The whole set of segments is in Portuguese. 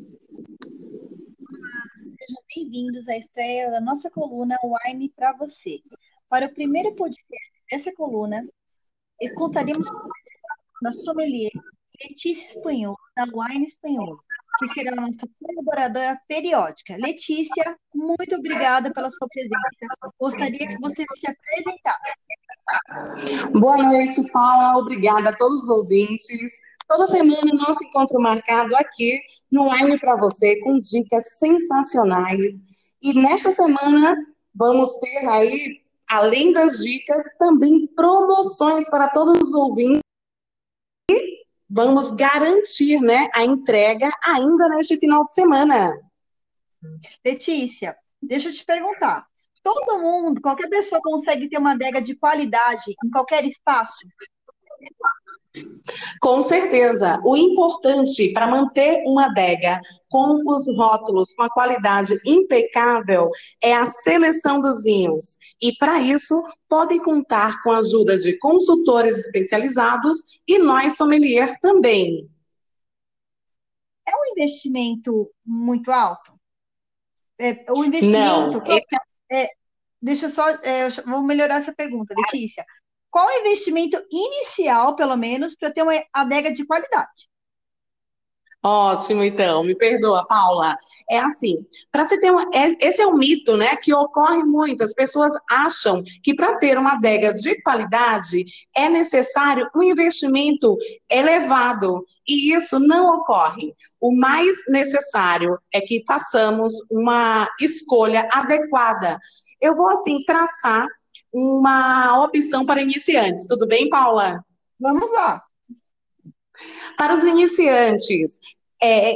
Sejam bem-vindos à estreia da nossa coluna Wine para você. Para o primeiro podcast dessa coluna, contaremos com a sommelier Letícia Espanhol, da Wine Espanhol, que será a nossa colaboradora periódica. Letícia, muito obrigada pela sua presença. Gostaria que você se apresentasse. Boa noite, Paula. Obrigada a todos os ouvintes. Toda semana nosso encontro marcado aqui no Wine para você com dicas sensacionais. E nesta semana vamos ter aí, além das dicas, também promoções para todos os ouvintes. E vamos garantir, né, a entrega ainda neste final de semana. Letícia, deixa eu te perguntar. Todo mundo, qualquer pessoa consegue ter uma adega de qualidade em qualquer espaço? Com certeza. O importante para manter uma adega com os rótulos com a qualidade impecável é a seleção dos vinhos. E para isso, podem contar com a ajuda de consultores especializados e nós sommelier também. É um investimento muito alto? É, o investimento. Não, esse é... É, deixa eu só. É, vou melhorar essa pergunta, Letícia. Qual é o investimento inicial, pelo menos, para ter uma adega de qualidade? Ótimo, então, me perdoa, Paula. É assim, para você ter uma. É, esse é um mito, né? Que ocorre muito. As pessoas acham que para ter uma adega de qualidade é necessário um investimento elevado. E isso não ocorre. O mais necessário é que façamos uma escolha adequada. Eu vou, assim, traçar uma opção para iniciantes. Tudo bem, Paula? Vamos lá. Para os iniciantes, é,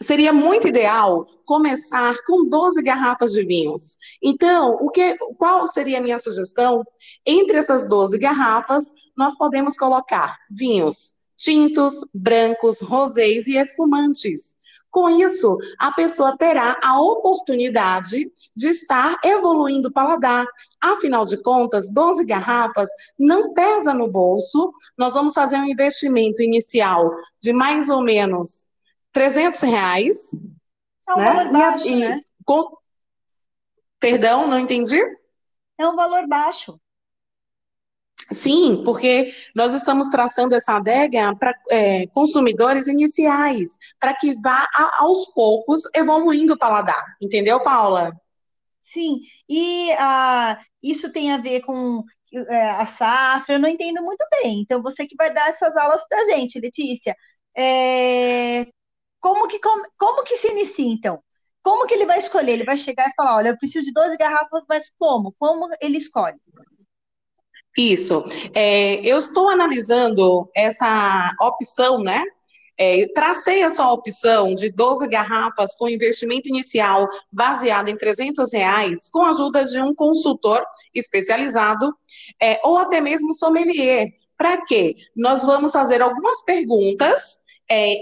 seria muito ideal começar com 12 garrafas de vinhos. Então, o que, qual seria a minha sugestão? Entre essas 12 garrafas, nós podemos colocar vinhos tintos, brancos, rosés e espumantes. Com isso, a pessoa terá a oportunidade de estar evoluindo o paladar. Afinal de contas, 12 garrafas não pesa no bolso. Nós vamos fazer um investimento inicial de mais ou menos 300 reais. É um né? valor baixo, e, né? Com... Perdão, não entendi? É um valor baixo. Sim, porque nós estamos traçando essa adega para é, consumidores iniciais, para que vá a, aos poucos evoluindo o paladar. Entendeu, Paula? Sim, e uh, isso tem a ver com é, a safra, eu não entendo muito bem. Então, você que vai dar essas aulas para a gente, Letícia. É, como, que, como, como que se inicia, então? Como que ele vai escolher? Ele vai chegar e falar, olha, eu preciso de 12 garrafas, mas como? Como ele escolhe? Isso. É, eu estou analisando essa opção, né? É, tracei essa opção de 12 garrafas com investimento inicial baseado em 300 reais, com a ajuda de um consultor especializado, é, ou até mesmo sommelier. Para quê? Nós vamos fazer algumas perguntas, é,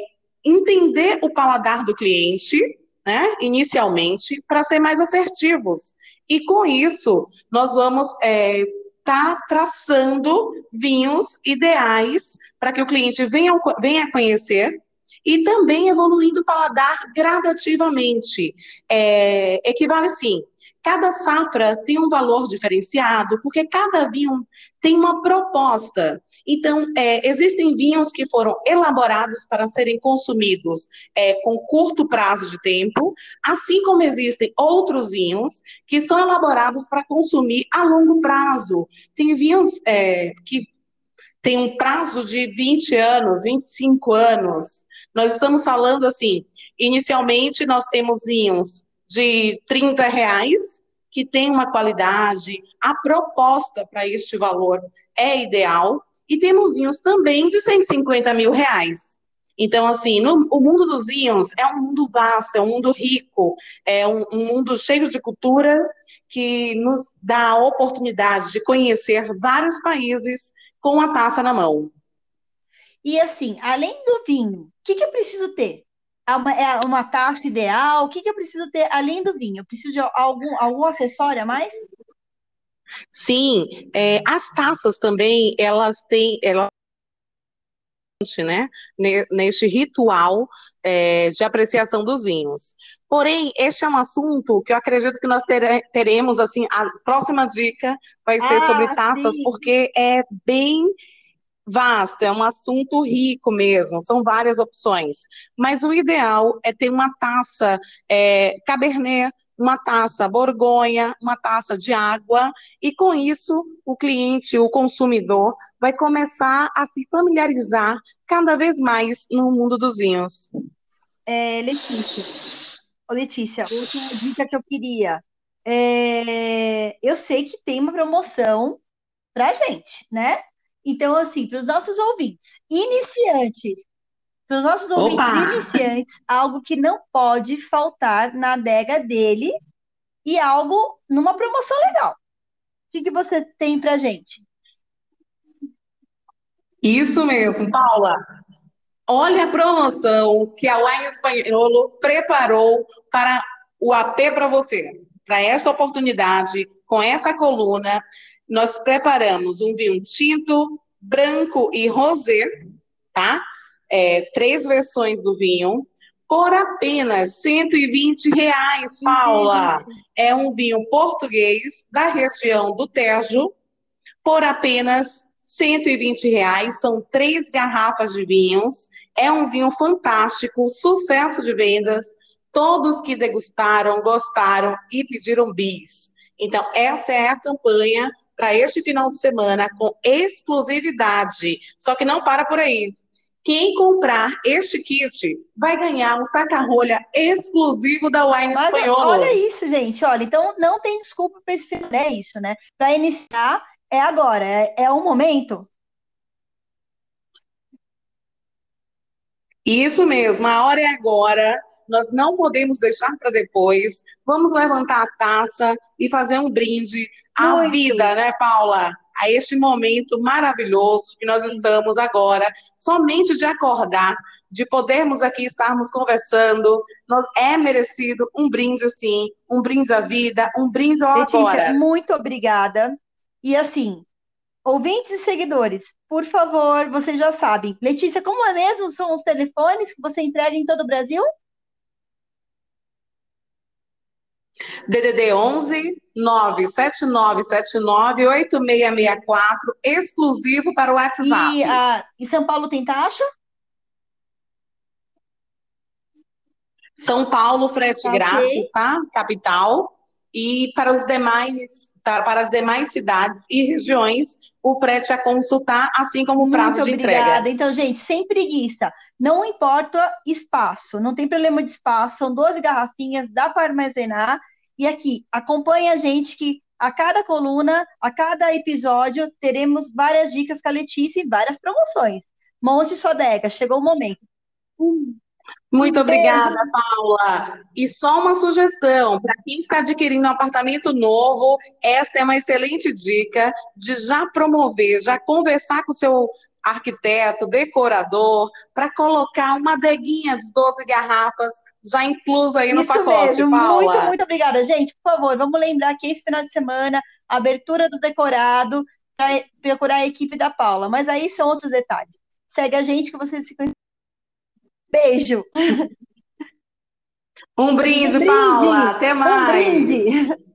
entender o paladar do cliente, né, inicialmente, para ser mais assertivos. E com isso, nós vamos é, está traçando vinhos ideais para que o cliente venha, venha conhecer e também evoluindo o paladar gradativamente. É, equivale sim. Cada safra tem um valor diferenciado, porque cada vinho tem uma proposta. Então, é, existem vinhos que foram elaborados para serem consumidos é, com curto prazo de tempo, assim como existem outros vinhos que são elaborados para consumir a longo prazo. Tem vinhos é, que têm um prazo de 20 anos, 25 anos. Nós estamos falando assim, inicialmente nós temos vinhos de 30 reais, que tem uma qualidade, a proposta para este valor é ideal, e temos vinhos também de 150 mil reais. Então, assim, no, o mundo dos vinhos é um mundo vasto, é um mundo rico, é um, um mundo cheio de cultura que nos dá a oportunidade de conhecer vários países com a taça na mão. E assim, além do vinho, o que, que eu preciso ter? É uma, é uma taça ideal? O que, que eu preciso ter além do vinho? Eu preciso de algum, algum acessório a mais? Sim, é, as taças também, elas têm, elas né, neste ritual é, de apreciação dos vinhos. Porém, este é um assunto que eu acredito que nós tere, teremos, assim, a próxima dica vai ser ah, sobre taças, sim. porque é bem vasto, é um assunto rico mesmo, são várias opções. Mas o ideal é ter uma taça é, Cabernet uma taça Borgonha, uma taça de água, e com isso o cliente, o consumidor, vai começar a se familiarizar cada vez mais no mundo dos vinhos. É, Letícia, Letícia, outra dica que eu queria. É, eu sei que tem uma promoção para gente, né? Então, assim, para os nossos ouvintes, iniciantes, para os nossos ouvintes Opa! iniciantes, algo que não pode faltar na adega dele e algo numa promoção legal. O que, que você tem para gente? Isso mesmo, Paula. Olha a promoção que a Wine Espanholo preparou para o AP para você. Para esta oportunidade, com essa coluna, nós preparamos um vinho tinto, branco e rosé, tá? é, três versões do vinho por apenas 120 reais, Paula. É um vinho português da região do Tejo por apenas 120 reais. São três garrafas de vinhos. É um vinho fantástico, sucesso de vendas. Todos que degustaram, gostaram e pediram bis. Então, essa é a campanha para este final de semana com exclusividade. Só que não para por aí. Quem comprar este kit vai ganhar um saca-rolha exclusivo da Wine Espanhola. Olha isso, gente. Olha, então não tem desculpa para esse final. É isso, né? Para iniciar, é agora. É, é o momento. Isso mesmo. A hora é agora. Nós não podemos deixar para depois. Vamos levantar a taça e fazer um brinde à Muito. vida, né, Paula? a este momento maravilhoso que nós estamos agora, somente de acordar, de podermos aqui estarmos conversando, nós, é merecido um brinde, sim, um brinde à vida, um brinde ao Letícia, agora. muito obrigada. E assim, ouvintes e seguidores, por favor, vocês já sabem. Letícia, como é mesmo? São os telefones que você entrega em todo o Brasil? DDD 11 97979 8664, exclusivo para o WhatsApp. E uh, em São Paulo tem taxa? São Paulo, frete okay. grátis, tá? Capital. E para os demais, para as demais cidades e regiões, o frete a consultar, assim como o prazo Muito de obrigada. entrega. obrigada. Então, gente, sem preguiça. Não importa espaço, não tem problema de espaço, são 12 garrafinhas, dá para armazenar. E aqui, acompanhe a gente que a cada coluna, a cada episódio, teremos várias dicas com a Letícia e várias promoções. Monte sua adega, chegou o momento. Muito um obrigada, beijo. Paula. E só uma sugestão: para quem está adquirindo um apartamento novo, esta é uma excelente dica de já promover, já conversar com o seu arquiteto, decorador, para colocar uma adeguinha de 12 garrafas já inclusa aí no Isso pacote, mesmo. Paula. Muito, muito obrigada. Gente, por favor, vamos lembrar que esse final de semana, abertura do decorado, para procurar a equipe da Paula. Mas aí são outros detalhes. Segue a gente que vocês se conhecem. Beijo! Um brinde, um brinde, Paula. Até mais. Um brinde.